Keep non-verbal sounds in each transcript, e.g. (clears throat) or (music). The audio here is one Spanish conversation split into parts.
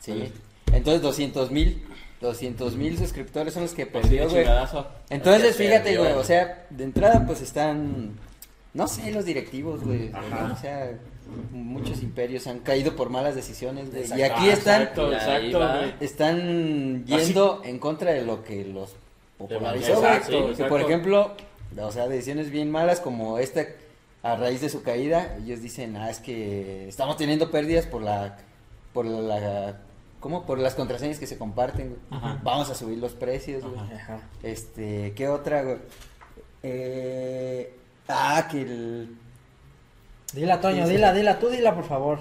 Sí. Entonces 200 mil, 200 mil suscriptores son los que Pues perdió, güey. Entonces, Es que fíjate, güey, o sea, de entrada pues están, no sé, los directivos, güey. O sea, muchos imperios han caído por malas decisiones, güey. Y aquí están, Exacto, exacto, están yendo en contra de lo que los popularizó, güey. Que, por ejemplo, o sea, decisiones bien malas como esta, a raíz de su caída, ellos dicen, ah, es que estamos teniendo pérdidas por la, por la, ¿cómo? Por las contraseñas que se comparten, güey. Ajá. Vamos a subir los precios, güey. Ajá. Ajá. Este, ¿qué otra, güey? Eh, ah, que el... Dila, Toño, Sí, sí. dila, dila, tú dila, por favor.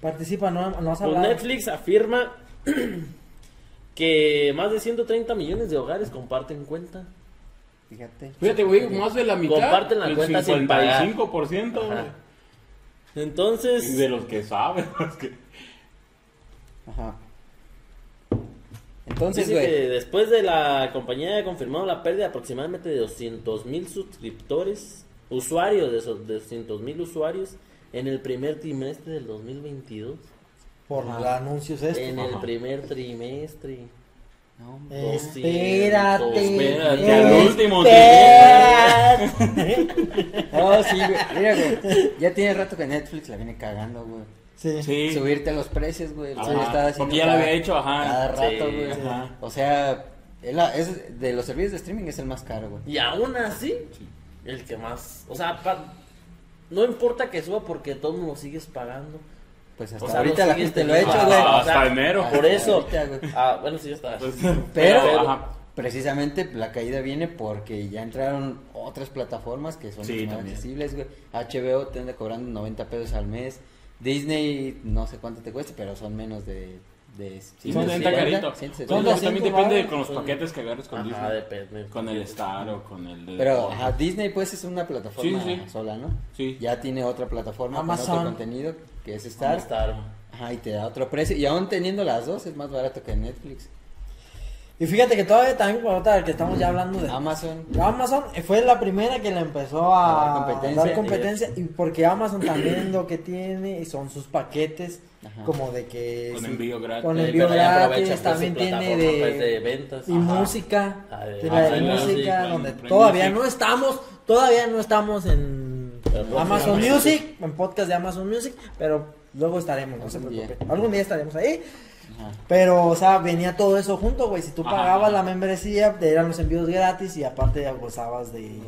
Participa, no, no has Pues hablado. Netflix afirma (clears throat) que más de 130 millones de hogares comparten cuenta. Fíjate. Fíjate, güey, más de la mitad. Comparten la el cuenta sin pagar. 55%, Ajá. güey. Entonces, De los que saben. (laughs) los que- Ajá. Entonces, dice que güey. después de la compañía ha confirmado la pérdida de aproximadamente de 200 mil suscriptores, usuarios de esos de 200 mil usuarios en el primer trimestre del 2022. Por los anuncios estos. En el primer trimestre. No, 200, Espérate. espérate, al último Espérate. No, (laughs) sí, güey. Mira, güey. Ya tiene rato que Netflix la viene cagando, güey. Sí. Sí. Subirte los precios, güey. Ajá, Sí, lo estaba haciendo porque ya lo cada- había hecho, ajá. Cada rato, Sí, güey. ajá. O sea, es, la- es de los servicios de streaming es el más caro, güey. Y aún así, el que más. O sea, pa- no importa que suba porque todo mundo lo sigues pagando. Pues hasta O sea, ahorita la gente lo ha hecho, güey. Ah, Hasta o sea, enero. Por eso. ahorita, güey. Ah, bueno, sí, ya está. Pues, Pero, ajá. precisamente la caída viene porque ya entraron otras plataformas que son Sí, más accesibles, güey. HBO te anda cobrando 90 pesos al mes. Disney, no sé cuánto te cuesta, pero son menos de. de Sí, no, está 150, carito. 170. Son Bueno, 200 también depende de con los Son- paquetes que agarres con Ajá, Disney. depende. Con el Star o con el de... Pero ajá, Disney pues es una plataforma Sí, sí. sola, ¿no? Sí. Ya tiene otra plataforma con Amazon. otro contenido que es Star. Star. Ajá, y te da otro precio. Y aún teniendo las dos es más barato que Netflix. Y fíjate que todavía también, por otra que estamos ya hablando de Amazon. Amazon fue la primera que le empezó A a, dar competencia. dar competencia y porque Amazon también lo que tiene y son sus paquetes Ajá. como de que Con sí, envío gratis. con Eh, envío gratis pues, también tiene de, pues, de ventas. y Ajá. música Ah, de- de la de sí, música sí, donde Prime todavía Music. no estamos todavía no estamos en Pero Amazon. Music en podcast de Amazon Music pero luego estaremos no se Algún día. preocupen algún día estaremos ahí Ajá. pero, o sea, venía todo eso junto, güey. Si tú pagabas ajá. la membresía, te eran los envíos gratis y aparte ya gozabas de,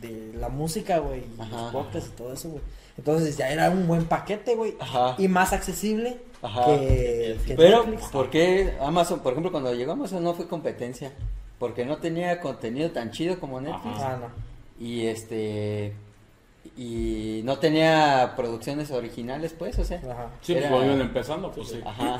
de la música, güey. Y Ajá. los podcasts y todo eso, güey. Entonces ya era un buen paquete, güey. Y más accesible Ajá. que, que Pero, Netflix. ¿por qué Amazon, por ejemplo, cuando llegó Amazon no fue competencia? Porque no tenía contenido tan chido como Netflix. Ajá. Ah, no. Y este. Y no tenía producciones originales, pues, o sea. Ajá. Sí, pues cuando iban empezando, pues sí. Ajá.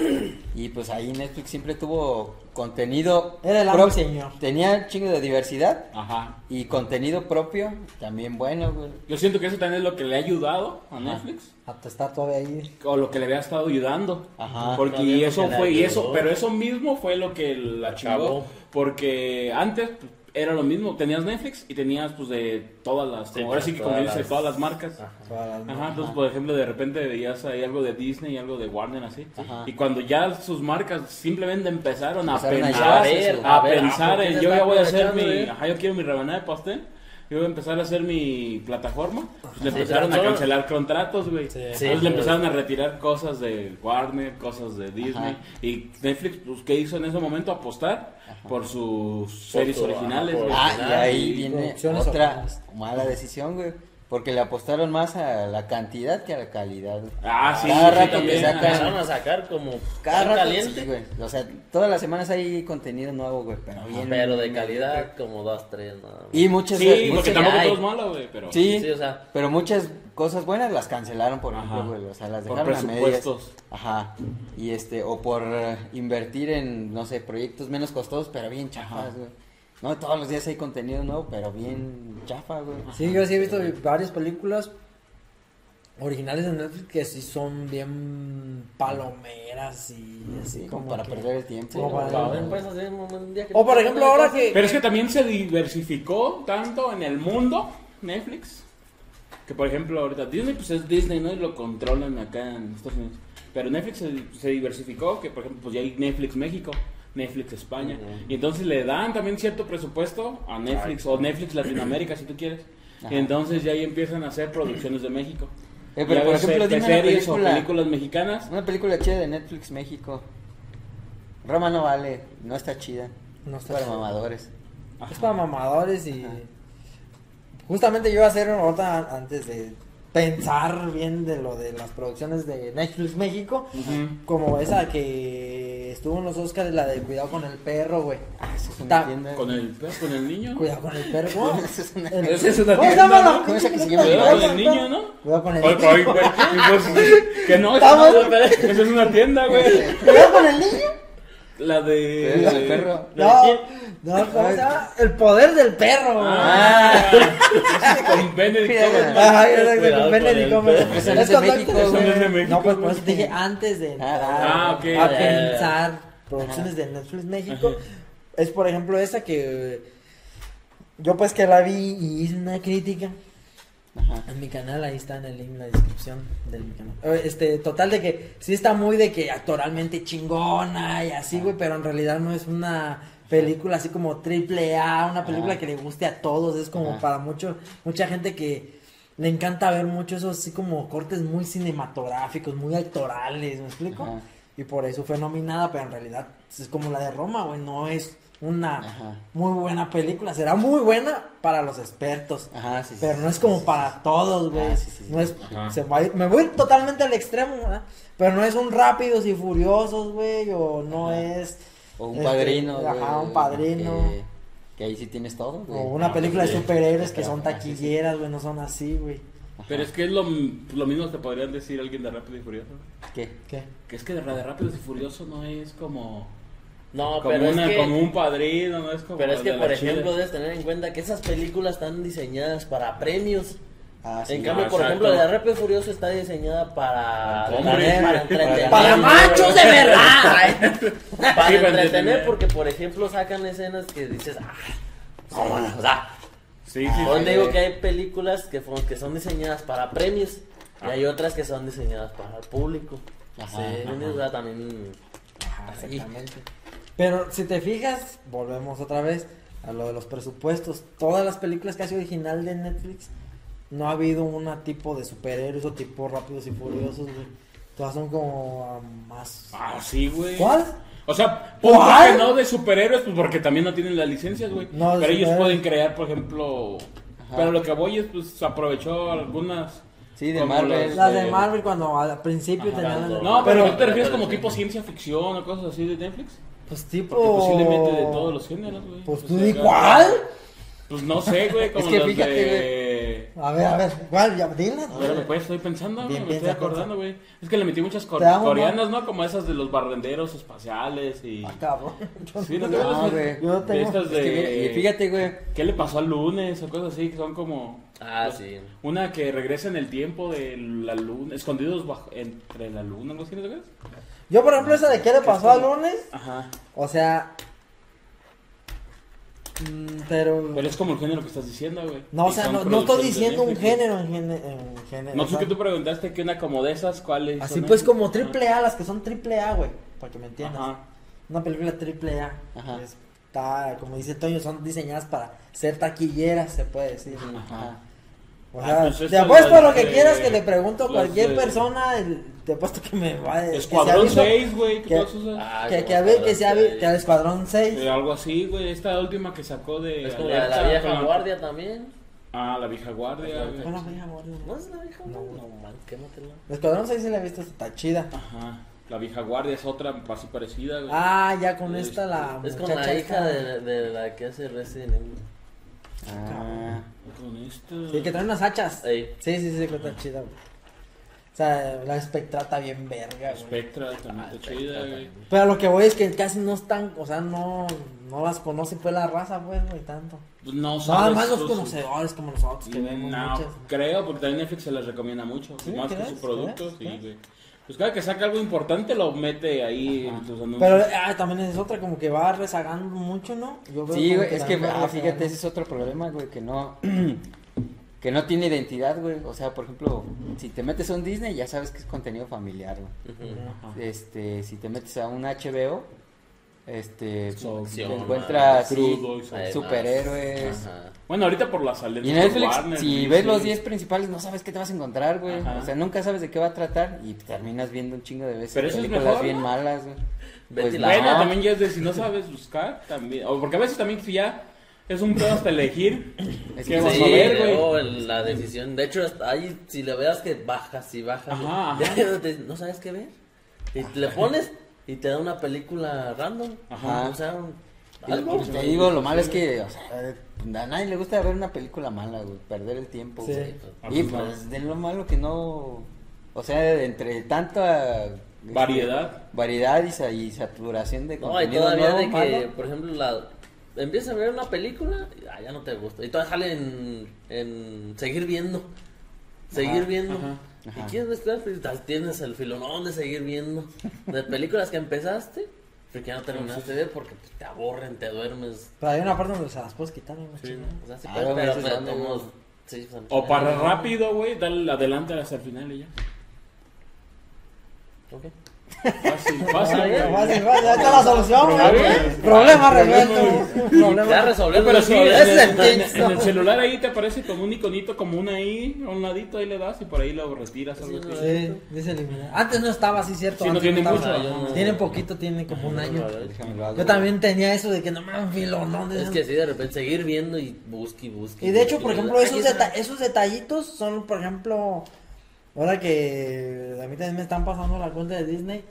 Y pues ahí Netflix siempre tuvo contenido. Era el amo y prop- señor. Tenía un chingo de diversidad Ajá. y contenido propio también bueno, güey. Yo siento que eso también es lo que le ha ayudado a Netflix. Hasta está todavía ahí. O lo que le había estado ayudando. Ajá. Porque y lo eso fue, y eso, pero eso mismo fue lo que la chingó. Porque antes pues, era lo mismo, tenías Netflix y tenías pues de todas las, Sí, como ahora sí que todas como dice, las- todas las marcas. Ajá. Todas las- Ajá, entonces por ejemplo de repente veías ahí algo de Disney y algo de Warner así. Ajá. Y cuando ya sus marcas simplemente empezaron a Empezaron a pensar, A ver, su- a a ver, pensar ¿a por qué en yo ya voy a hacer mi, eh? ajá, yo quiero mi rebanada de pastel. Yo voy a empezar a hacer mi plataforma. Pues le empezaron a cancelar contratos, güey. Sí. Entonces Sí, le empezaron a retirar cosas de Warner, cosas de Disney. Ajá. Y Netflix, pues, ¿qué hizo en ese momento? Apostar por sus series su- originales, güey. Ah, y ahí y viene otra mala decisión, güey. Porque le apostaron más a la cantidad que a la calidad. Ah, sí, Cada sí, rato también, que sacan- a sacar como Cada rato, caliente. sí, güey. O sea, todas las semanas hay contenido nuevo, güey. Pero bien. pero de calidad como dos, tres, nada más. Y muchas Sí, muchas- porque tampoco hay. todo es malo, güey, pero... Sí, Sí, o sea. pero muchas cosas buenas las cancelaron, por Ajá. ejemplo, güey. O sea, las Por dejaron a medias. presupuestos. Ajá. Y este, o por eh, invertir en, no sé, proyectos menos costosos, pero bien chafas, güey. No, todos los días hay contenido nuevo, pero bien chafa, güey. Sí, yo sí he visto varias películas originales de Netflix que sí son bien palomeras y así Sí, como como para que- perder el tiempo. Sí, para- que O no por ejemplo, ahora que... Pero es que también se diversificó tanto en el mundo, Netflix, que por ejemplo ahorita Disney pues es Disney, ¿no? Y lo controlan acá en Estados Unidos. Pero Netflix se, se diversificó, que por ejemplo, pues ya hay Netflix México, Netflix España. Y entonces le dan también cierto presupuesto a Netflix o Netflix Latinoamérica, si tú quieres. Ajá. Entonces ya ahí empiezan a hacer producciones de México. Eh, pero por ejemplo, de dime una series película, o películas mexicanas. una película chida de Netflix México. Roma no vale, no está chida. No Es está para chido. mamadores. Ajá. Es para mamadores y... Ajá. Justamente yo iba a hacer ahorita antes de pensar bien de lo de las producciones de Netflix México. Como esa que estuvo en los Oscars, la de Cuidado con el perro, güey. Ah, esa es una Ta- tienda. Con el, pues, con el niño. Cuidado con el perro, ¿cómo? (laughs) Esa es una- El- Esa es una ¿Cómo tienda, ¿no? ¿Cómo esa que se llama? Cuidado con el niño, ¿no? Cuidado con el niño. ay, güey, y pues, (laughs) que no, esa no, esa es una tienda, güey. (laughs) ¿Cuidado con el niño? La de... Cuidado con el perro. No, no, ¿cómo se llama? El poder del perro. Ah, con Benedict. Cumberbatch. Ajá, con Benedict Cumberbatch. Eso no es de México, güey. no de pues por eso te dije antes de entrar Ah, a pensar producciones de Netflix México. Es por ejemplo esa que yo pues que la vi y hice una crítica Ajá. en mi canal, ahí está en el link en la descripción del mi canal. Eh, Este, total de que sí está muy de que actoralmente chingona y así, güey, pero en realidad no es una película así como triple A, una película Ajá. que le guste a todos, es como Ajá. para mucho, mucha gente que le encanta ver mucho esos así como cortes muy cinematográficos, muy actorales, ¿me explico? Ajá. Y por eso fue nominada, pero en realidad es como la de Roma, güey, no es una muy buena película, será muy buena para los expertos. Ajá, sí, sí, Pero no es como sí, para todos, güey. Ah, sí, sí, sí. No es, se va me voy totalmente al extremo, ¿verdad? Pero no es un rápidos y furiosos, güey, o no es O un Este, padrino. ajá, un padrino. Que, que ahí sí tienes todo, güey. o una película de superhéroes que son taquilleras, güey, no son así, güey. Ajá. Pero es que es lo, lo mismo que podrían decir alguien de Rápido y Furioso. ¿Qué? ¿Qué? Que es que de de Rápidos y Furioso no es como... No, como, pero una- es que... como un padrino, no es como... Pero es que, por ejemplo, debes tener en cuenta que esas películas están diseñadas para premios. Ah, sí. En cambio, Ah, por exacto. ejemplo, la de Rápido Furioso está diseñada para, para entretener. ¡Para machos de verdad! (laughs) Para Sí, entretener, porque, por ejemplo, sacan escenas que dices, ah, o sea, Sí, sí, Donde sí. digo que hay películas que, que son diseñadas para premios y hay otras que son diseñadas para el público. Ajá, sí, ajá. también... Ajá, Así. exactamente. Pero si te fijas, volvemos otra vez a lo de los presupuestos. Todas las películas casi original de Netflix, no ha habido una tipo de superhéroes o tipo rápidos y furiosos, güey. Todas son como ah, más. Ah, sí, güey. ¿Cuál? O sea, ¿Cuál? que no de superhéroes, pues porque también no tienen las licencias, güey. No, de pero ellos superhéroes. pueden crear, por ejemplo... Ajá. Pero lo que voy es, pues, aprovechó algunas... Sí, de Marvel. Las de Marvel cuando al principio Ajá. tenían. No, No, pero, Pero- ¿tú te refieres como tipo ciencia ficción o cosas así de Netflix? Pues tipo. Porque posiblemente de todos los géneros, güey. Pues O tú sea, di cuál. Pues no sé, güey, (laughs) como Es que los fíjate, de... A ver, a ver, ¿cuál? Ya, dila. A ver, pues estoy pensando, güey, me estoy acordando, güey. Es que le metí muchas cor- amo, coreanas, ¿no? Como esas de los barrenderos espaciales y... Ah, cabrón. Yo Sí, ¿no no- No, güey. Yo no De tengo. estas Es que de... mira, y fíjate, güey. ¿Qué le pasó al lunes o cosas así? Que son como... Ah, pues, sí. Una que regresa en el tiempo de la luna, escondidos bajo, entre la luna, algo así, ¿no acuerdas? Yo, por ejemplo, esa de qué le pasó al lunes. Ajá. O sea. Mm, pero. Pero es como el género que estás diciendo, güey. No, o sea, no, no estoy diciendo un género en, gene- en género. No sé que tú preguntaste que una como de esas, ¿cuáles? Así son pues esas? como triple A, las que son triple A, güey. Para que me entiendas. Ajá. Una película triple A. Ajá. Está, como dice Toño, son diseñadas para ser taquilleras, se puede decir. Ajá. O Ah, sea, pues te apuesto lo que de- quieras que le pregunto a cualquier de- persona, el- te apuesto que me va a Escuadrón que se ha 6, güey, que- ¿qué todas esas? Ah, Que, que, a ver, que Escuadrón sea seis. que el Escuadrón 6. Eh, algo así, güey. Esta última que sacó de. Es como la la vieja con- guardia también. Ah, la vieja guardia, güey. Bueno, vieja guardia, ¿no? ¿No es la vieja No. guardia? No, man, quématela. El Escuadrón 6 sí la he visto, está chida. Ajá. La vieja guardia es otra así parecida, güey. Ah, ya con Es- esta la Es muchacha la hija de, de la que hace Resident Evil. Ah. Con esta. Sí, que trae unas hachas. Ey. Sí, sí, sí, que está chida, güey. O sea, la Spectra está bien verga, güey. Spectra también Ah, está Spectra chida, güey. Pero lo que voy es que casi no están, o sea, no, no las conoce pues la raza, pues, güey, tanto. Pues no Nada sabes. más los conocedores como nosotros que vemos No, muchas. creo, porque también Netflix se les recomienda mucho. ¿Sí? más que su producto, ¿Crees? sí, güey. Pues cada que saca algo importante lo mete ahí en sus anuncios. Pero ah, también es otra, como que va rezagando mucho, ¿no? Yo veo Sí, güey, es que, ah, fíjate, ese es otro problema, güey, que no, (clears throat) que no tiene identidad, güey. O sea, por ejemplo, si te metes a un Disney, ya sabes que es contenido familiar, güey. Este, si te metes a un HBO, este, te encuentras crudo superhéroes. Ajá. Bueno, ahorita por las alertas Y Netflix, Warner, si ves los 10 principales, no sabes qué te vas a encontrar, güey. Ajá. O sea, nunca sabes de qué va a tratar y terminas viendo un chingo de veces Pero eso es películas mejor, bien ¿no? malas, güey. Pues Bueno, no. también ya es de si no sabes buscar, también. O porque a veces también si ya es un pedo hasta elegir. Es ¿Qué que vamos Sí, a ver, güey? la decisión. De hecho, ahí, si le veas que bajas y bajas, Ajá, (laughs) ya ajá. te- no sabes qué ver. Y le pones y te da una película random. Ajá. O sea, un- Y algo. pues, te digo, lo malo es que, o sea, a nadie le gusta ver una película mala, güey, perder el tiempo, Sí. güey. Y pues, de lo malo que no, o sea, entre tanta este, Variedad. variedad y, sa- y saturación de No, y contenido todavía nuevo, de que, malo. por ejemplo, la empiezas a ver una película, y, ah, ya no te gusta. Y todavía sale en, en seguir viendo. Seguir Ajá, viendo. ajá, ¿Y ajá. quieres mezclar? Tienes el filonón de seguir viendo. De películas que empezaste, pero que ya no terminaste de ver porque pues, te aburren, te duermes. Pero hay una parte donde se las puedes quitar, ¿no? Sí. O sea, sí Ah, pero, pero güey. sí, O para rápido, güey, dale adelante hasta el final y ya. Ok. Fácil, fácil. Fácil, fácil, fácil. Ahí está la solución, güey. Problema. Resuelto. Ya resolvió Pero sí, en, en- es el en- en el celular ahí te aparece como un iconito, como una I, a un ladito, ahí le das y por ahí lo retiras. algo Sí, así. Sí, dice eliminar. Antes no estaba así, cierto. Sí, no antes tiene estaba. mucho, yo no- Tiene poquito, tiene como un año. Yo también tenía eso de que no me filo, no. Es que sí, de repente seguir viendo y busque y busque. Y de hecho, por ejemplo, esos detallitos son, por ejemplo, ahora que a mí también me están pasando la cuenta de Disney,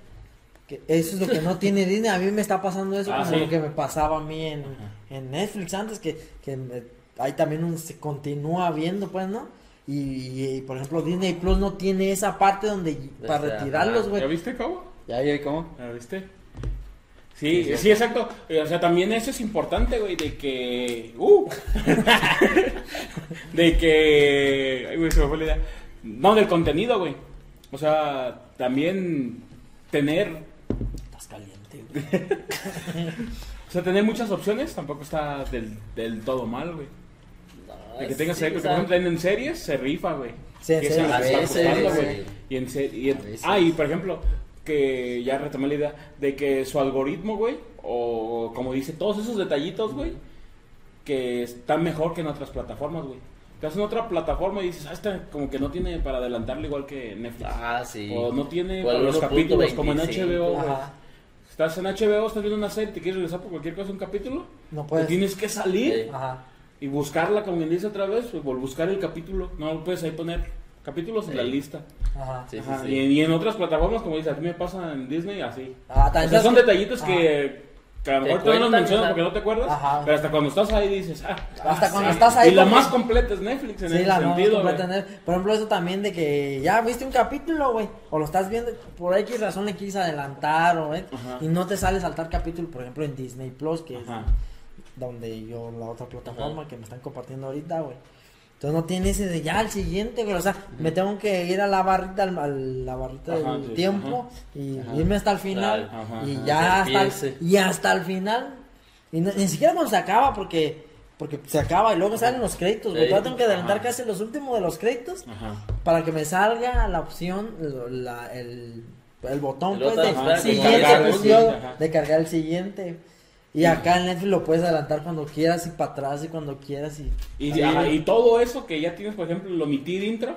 que eso es lo que no tiene Disney, a mí me está pasando eso Ah, como sí. lo que me pasaba a mí en, en Netflix antes, que, que me- ahí también uno se continúa viendo, pues, ¿no? Y, y, por ejemplo, Disney Plus no tiene esa parte donde para retirarlos, güey. ¿Ya viste cómo? ¿Ya vi cómo? ¿Ya viste? Sí, sí, exacto. Eh, O sea, también eso es importante, güey, de que... ¡Uh! (laughs) de que... Ay, güey, se me fue la idea. No, del contenido, güey. O sea, también tener... Estás caliente, güey. (laughs) O sea, tener muchas opciones tampoco está del, del todo mal, güey. No, De que tengas, sí, series, o por ejemplo, en, series se rifa, güey. Sí, en Que series, que a veces, güey. Y en se- y en- A veces. ah, y por ejemplo, que ya retomé la idea de que su algoritmo, güey, o como dice, todos esos detallitos, güey, que están mejor que en otras plataformas, güey. Estás en otra plataforma y dices, ah, esta como que no tiene para adelantarle igual que Netflix. Ah, sí. O no tiene O para los 1.25. capítulos, como en HBO. Ajá. Estás en HBO, estás viendo una serie, te quieres regresar por cualquier cosa un capítulo, No te puedes. tienes que salir Sí. Ajá. y buscarla, como quien dice otra vez, vol- buscar el capítulo. No puedes ahí poner capítulos en la lista. Ajá. Sí, sí, Ajá, sí. Y, en- y en otras plataformas, como dices, a mí me pasa en Disney así. Ah, O sea, son que- detallitos que, que a lo mejor tú no mencionas porque no te acuerdas, Ajá. pero hasta cuando estás ahí dices, ah, Hasta ah, cuando sí. estás ahí Y la porque- más completa es Netflix en Sí, ese la sentido, completa. Por ejemplo, eso también de que ya viste un capítulo, güey, o lo estás viendo, por X razón le quieres adelantar, o, ¿eh? Y no te sale saltar capítulo, por ejemplo, en Disney Plus, que es donde yo, la otra plataforma Ajá. que me están compartiendo ahorita, güey. Entonces no tiene ese de ya al siguiente, güey. O sea, me tengo que ir a la barrita, al, a la barrita Ajá, del sí, tiempo y Ajá. irme hasta el final. Y ya hasta el, y hasta el final. Y no- ni siquiera cuando se acaba, porque porque se acaba y luego salen los créditos, güey. Todavía tengo que adelantar casi los últimos de los créditos para que me salga la opción, la- el, el botón El pues, de siguiente cargar de cargar el siguiente. Y acá en Netflix lo puedes adelantar cuando quieras y para atrás y cuando quieras y... Y, ajá, y todo eso que ya tienes, por ejemplo, el omitir intro,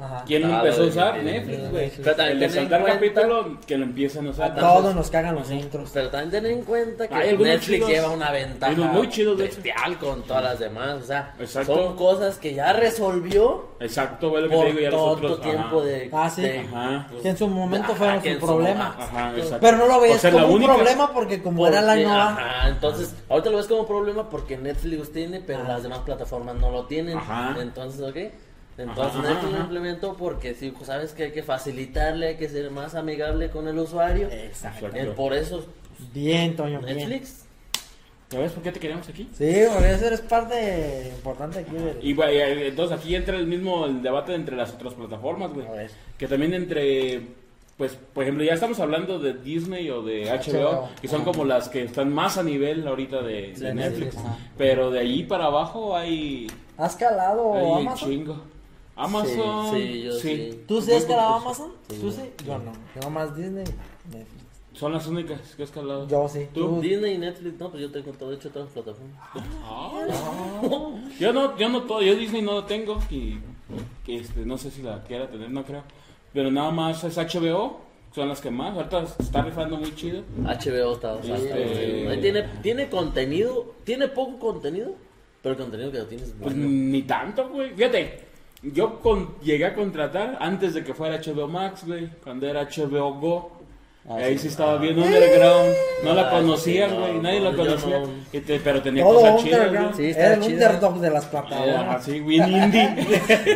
Ajá. ¿quién lo Ah, empezó a lo usar? Netflix, güey. Pero también El saltar capítulo, que lo empiezan a usar. Ah, Todos nos cagan los intros. Pero también ten en cuenta que Hay Netflix chidos. lleva una ventaja muy chidos, de hecho. bestial con todas las demás. O sea, Exacto. son cosas que ya resolvió Exacto, güey, lo que te por digo ya los todo otros. tiempo ajá. de, Ah, sí. de- Ajá. pues, Que en su momento fueron su problema. Ajá, exacto. Pero no lo veías ser como la un problema porque como era el Porque, año A. Ajá, entonces, ahorita lo ves como problema porque Netflix tiene, pero Ah. las demás plataformas no lo tienen. Ajá. Entonces, ¿ok? Entonces Ajá, Netflix ajá. lo implementó porque sí, pues, sabes que hay que facilitarle, hay que ser más amigable con el usuario. Exacto. Eh, por eso Bien, Toño, bien. Netflix. ¿Ya ves por qué te queremos aquí? Sí, porque eso es parte importante aquí del... Y güey, entonces aquí entra el mismo el debate entre las otras plataformas, güey. Que también entre pues, por ejemplo, ya estamos hablando de Disney o de HBO, HBO. que son como las que están más a nivel ahorita de, de De Netflix. Pero de allí para abajo hay, ¿Has calado hay Amazon? chingo. Amazon, Sí, yo sí. ¿Tú sí has calado poquitos. Amazon? Sí. ¿Tú sí? Yo no. Yo nomás Disney, Netflix. Son las únicas que he escalado. Yo sí. ¿Tú? Disney y Netflix, no, pues yo tengo todo hecho todas las plataformas. Ah, yo no, yo no todo, yo Disney no lo tengo y que este, no sé si la quiera tener, no creo. Pero nada más es HBO, son las que más. Ahorita se está rifando muy chido. HBO está, o sea, Este- bueno. Ahí tiene, tiene contenido, tiene poco contenido, pero el contenido que lo tienes es Pues bueno. ni tanto, güey. Fíjate, yo con, llegué a contratar antes de que fuera HBO Max, güey, cuando era HBO Go. Ah, Ahí sí. sí estaba bien underground. No la Ah, conocían, sí, no, güey. Nadie no, la conocía. no. Y te- pero tenía Todo cosas chidas. Sí, Era el underdog de las plataformas. así, bien indie.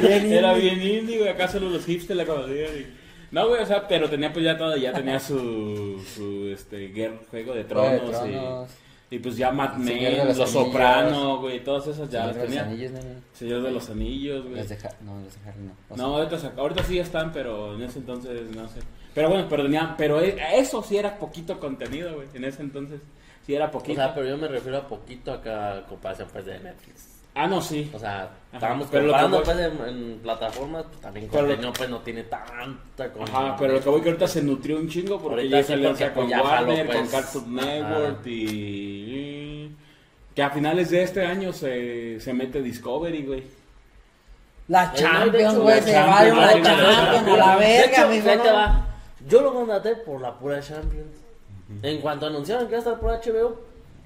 Bien (laughs) Era bien indie, güey. Acá solo los hipsters la conocían. y- No, güey, o sea, pero tenía pues ya todo, ya tenía su, su este, guerra, juego de Juego de tronos, Tronos, y, pues ya Mad Men, de Los. Sopranos, güey, todas esas ya Señor las de los tenía. Anillos, ¿no? Señor de los Anillos, güey. Los de Ha- no, los de Harry no. O No, ahorita, ahorita sí están, pero en ese entonces no sé. Pero bueno, pero tenía, pero e- eso sí era poquito contenido, güey. En ese entonces sí era O poquito. sea, pero yo me refiero a poquito acá a comparación pues de Netflix. Ah, no, sí. O sea, estábamos pero lo que comparando voy- pues en, en plataformas, pues también Pero lo- contenido pues no tiene tanta cosa. Ajá, pero lo que voy que ahorita se nutrió un chingo porque Ahorita ya sí, lanza con pues, ya jaló, Warner, pues. con Cartoon Ajá. Network y... Que a finales de este año se, se mete Discovery, güey. La de Champions, güey, la se Champions, va la la Champions, Champions a la De verga, no. va. Yo lo contraté por la pura Champions. En cuanto anunciaron que iba a estar por HBO,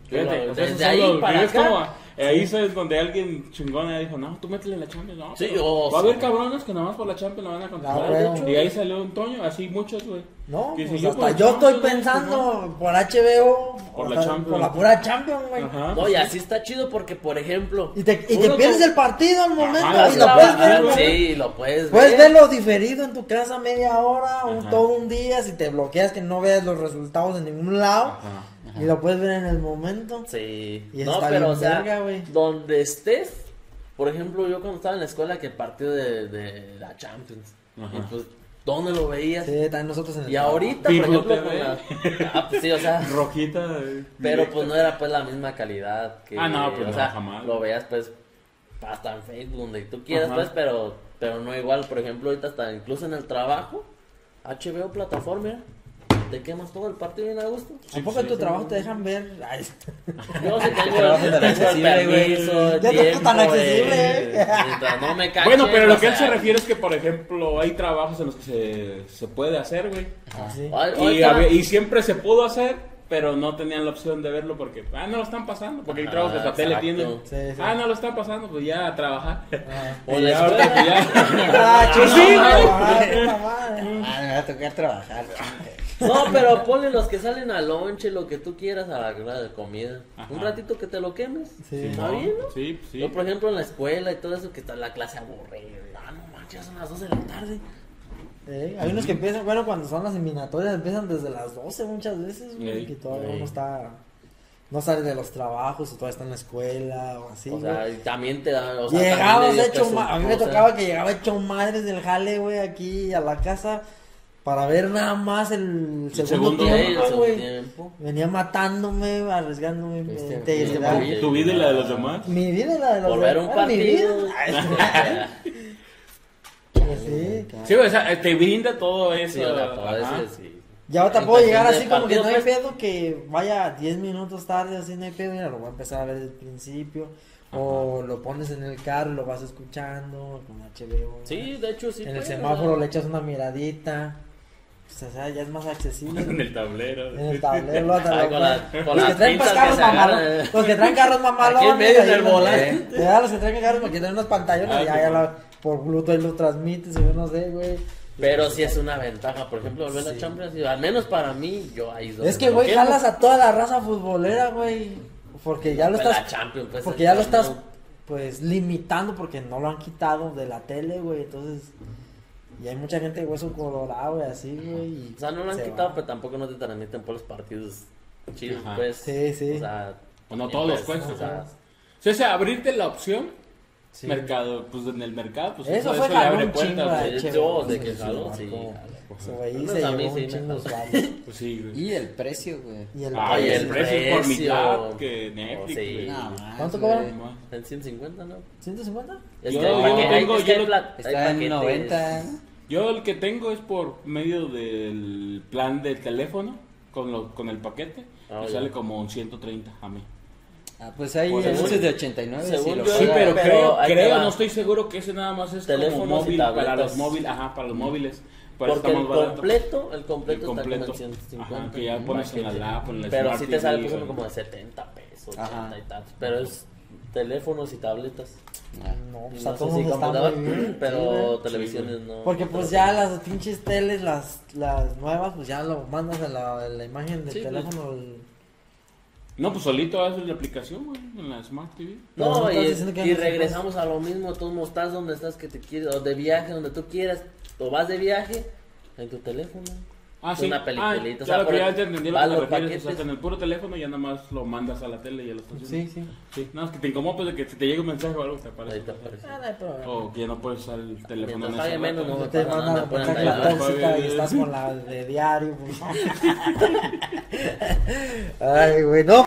Fíjate, lo- o sea, desde ahí para es acá. como, ahí es donde alguien chingón ya dijo, no, tú métele la Champions, no. Sí, va a haber cabrones que nada más por la Champions la van a contratar. Ah, de hecho. y ahí salió un Toño, así muchos, güey. No, Que pues si yo hasta estoy pensando por HBO, Por la sea, Champions. por la pura Champions, güey. No, y así está chido porque, por ejemplo. Y te, y te uno pierdes el partido al momento Ajá, y sí, lo puedes ver. Sí, lo puedes Puedes ver. verlo diferido en tu casa media hora, un, todo un día, si te bloqueas que no veas los resultados en ningún lado. Ajá. Y lo puedes ver en el momento. Sí. Y no, está pero o sea, verga, güey. donde estés, por ejemplo, yo cuando estaba en la escuela que partido de, de la Champions. Ajá. Y pues, ¿dónde lo veías? Sí, también nosotros en el Y ahorita, por ejemplo, con la... Ah, pues sí, o sea, Rojita. eh, pero directa. pues no era pues la misma calidad que... Ah, no, pues o no, sea, jamás. Lo veías pues hasta en Facebook, donde tú quieras, Ajá. pues, pero, pero no igual, por ejemplo, ahorita hasta incluso en el trabajo, HBO plataforma, te quemas todo el partido bien a gusto. ¿A poco en tu trabajo te dejan ver? Ay, Yo sí (laughs) tengo, tan accesible, güey. tiempo, tan accesible, eh, eh. mientras no me cachen, Bueno, pero lo que él sea, se refiere es que, por ejemplo, hay trabajos en los que se, se puede hacer, güey. sí. ay, Y, y siempre se pudo hacer, pero no tenían la opción de verlo porque, ah, no lo están pasando, porque hay trabajos que hasta tele tienen. Sí, sí. Ah, no lo están pasando, pues ya a trabajar. Ah. O la ya- (laughs) Ah, (laughs) chingada, sí. Ah, me va a tocar trabajar. No, pero ponle los que salen al lonche, lo que tú quieras a la hora de comida. Ajá. Un ratito que te lo quemes. Sí. Está bien, ¿no? Sí, sí. Yo, por ejemplo, en la escuela y todo eso, que está la clase aburrida. Ah, no manches, son las 12 de la tarde. Eh, hay unos que empiezan, bueno, cuando son las eliminatorias empiezan desde las 12 muchas veces, güey, Ey, que todavía uno está, no sale de los trabajos o todavía está en la escuela o así, o sea, y también te dan. O sea, Llegabas hecho, a mí me tocaba que llegaba hecho madres del jale, güey, aquí a la casa para ver nada más el segundo, tiempo, segundo güey. tiempo. Venía matándome, arriesgándome mi Este, integridad. este, Tu vida y la de los demás. Mi vida y la de los Por ver un demás, mi partido. vida. Ay, (laughs) (laughs) pues sí. Sí, o sea, te brinda todo eso. Sí, eso, sí. Ya ahorita puedo llegar así como que no hay partido, pedo que vaya 10 minutos tarde, así no hay pedo, mira, lo voy a empezar a ver desde el principio. O lo pones en el carro y lo vas escuchando con HBO. Sí, de hecho, sí. En el semáforo le echas una miradita. Pues, o sea, ya es más accesible. (laughs) En el tablero. En el tablero, lo- lo- con la- con los que traen pues carros que. Los que traen carros mamalones. Aquí en medio del volante. Ya, los que traen carros porque tienen unos pantallones Ah, y ya, ya la- por Bluetooth lo transmites, yo no sé, güey. Pero sí es una ventaja, por ejemplo, volver a Sí. la Champions, al menos para mí, yo ahí Es que, güey, jalas a toda la raza futbolera, güey. Porque ya lo Pues estás. la Champions, pues, Porque ya lo estás, pues, limitando porque no lo han quitado de la tele, güey. Entonces. Y hay mucha gente de hueso colorado, güey, así, güey. y O sea, no lo han se quitado, va. pero tampoco no te transmiten por los partidos chidos, Ajá. pues. Sí, sí. O sea, O no y todos los pues, o sea, Sí, o sea, abrirte la opción, Sí. mercado, pues en el mercado, pues Eso eso, fue eso le abre puertas. de hecho, de sí, que sí, jaló, sí, (laughs) Pues sí de. Pues sí. Y el precio, güey. Y el Ay, el el precio es por mitad que Netflix, Sí. güey. No, más, ¿Cuánto güey. cobra? Más. En 150, ¿no? ¿150? Es Yo- yo tengo- es que yo hay lo- pla- hay Está en paquetes. 90. Yo el que tengo es por medio del plan del teléfono con, lo, con el paquete. Ah, y ya. sale como un 130 a mí. Ah, pues hay Pues, según- de 89. según si yo- Sí, pero, pero creo, creo no estoy seguro que ese nada más es y móvil para los móviles. Ajá, para los móviles. Pero Porque el completo, el completo, El completo. está como en 150. Ajá, que ya pones en la lap, en la Pero sí te sale pues, uno güey. como de 70 pesos, Ajá. 80 y tantos. Pero es teléfonos y tabletas. Ah. No, pues No a sé todo si mundo está computador, muy bien. (clears throat) pero Sí, televisiones no. Porque pues ya las pinches teles, las, las nuevas, pues ya lo mandas a la, imagen del Sí, pues. teléfono. el- No, pues solito haces la aplicación, güey, en la Smart TV. No, no y, y regresamos a lo mismo, tú no estás donde estás que te quieres, o de viaje, donde tú quieras, o vas de viaje en tu teléfono. Ah, sí. una peliculita, Ah, o sea, claro, ya te entendí a lo que te los refieres. O sea, en el puro teléfono ya nada más lo mandas a la tele y a la estación. Sí, sí. Sí, nada más que te incomoda pues, de que si te llega un mensaje o algo te aparece. Ahí te aparece. Ah, no hay problema. O que ya no puedes usar el teléfono Mientras en ese menos, no No te pasa manda nada, la tóxica y estás con la de diario. pues. (laughs) Ay, güey, no.